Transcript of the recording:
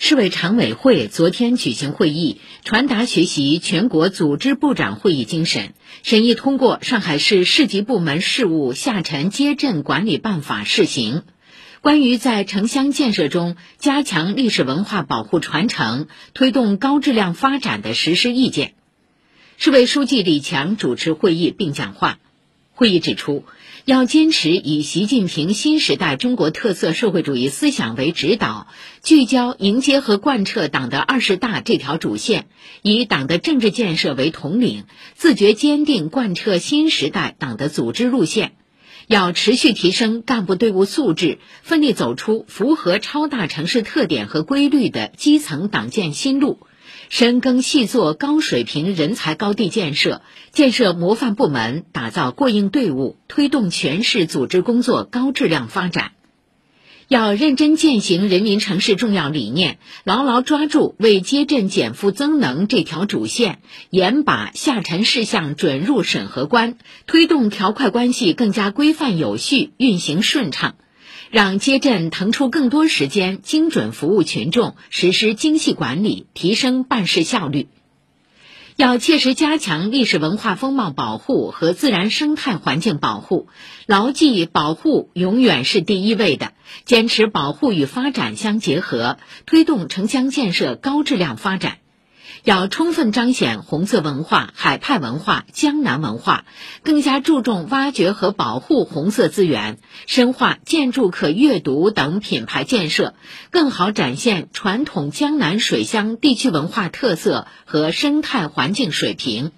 市委常委会昨天举行会议，传达学习全国组织部长会议精神，审议通过《上海市市级部门事务下沉街镇管理办法（试行）》，关于在城乡建设中加强历史文化保护传承、推动高质量发展的实施意见。市委书记李强主持会议并讲话。会议指出，要坚持以习近平新时代中国特色社会主义思想为指导，聚焦迎接和贯彻党的二十大这条主线，以党的政治建设为统领，自觉坚定贯彻新时代党的组织路线。要持续提升干部队伍素质，奋力走出符合超大城市特点和规律的基层党建新路。深耕细作高水平人才高地建设，建设模范部门，打造过硬队伍，推动全市组织工作高质量发展。要认真践行人民城市重要理念，牢牢抓住为街镇减负增能这条主线，严把下沉事项准入审核关，推动条块关系更加规范有序，运行顺畅。让街镇腾出更多时间，精准服务群众，实施精细管理，提升办事效率。要切实加强历史文化风貌保护和自然生态环境保护，牢记保护永远是第一位的，坚持保护与发展相结合，推动城乡建设高质量发展。要充分彰显红色文化、海派文化、江南文化，更加注重挖掘和保护红色资源，深化建筑可阅读等品牌建设，更好展现传统江南水乡地区文化特色和生态环境水平。